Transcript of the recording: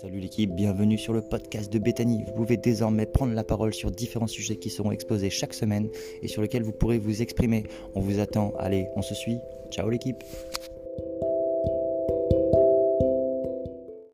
Salut l'équipe, bienvenue sur le podcast de Bethany. Vous pouvez désormais prendre la parole sur différents sujets qui seront exposés chaque semaine et sur lesquels vous pourrez vous exprimer. On vous attend, allez, on se suit. Ciao l'équipe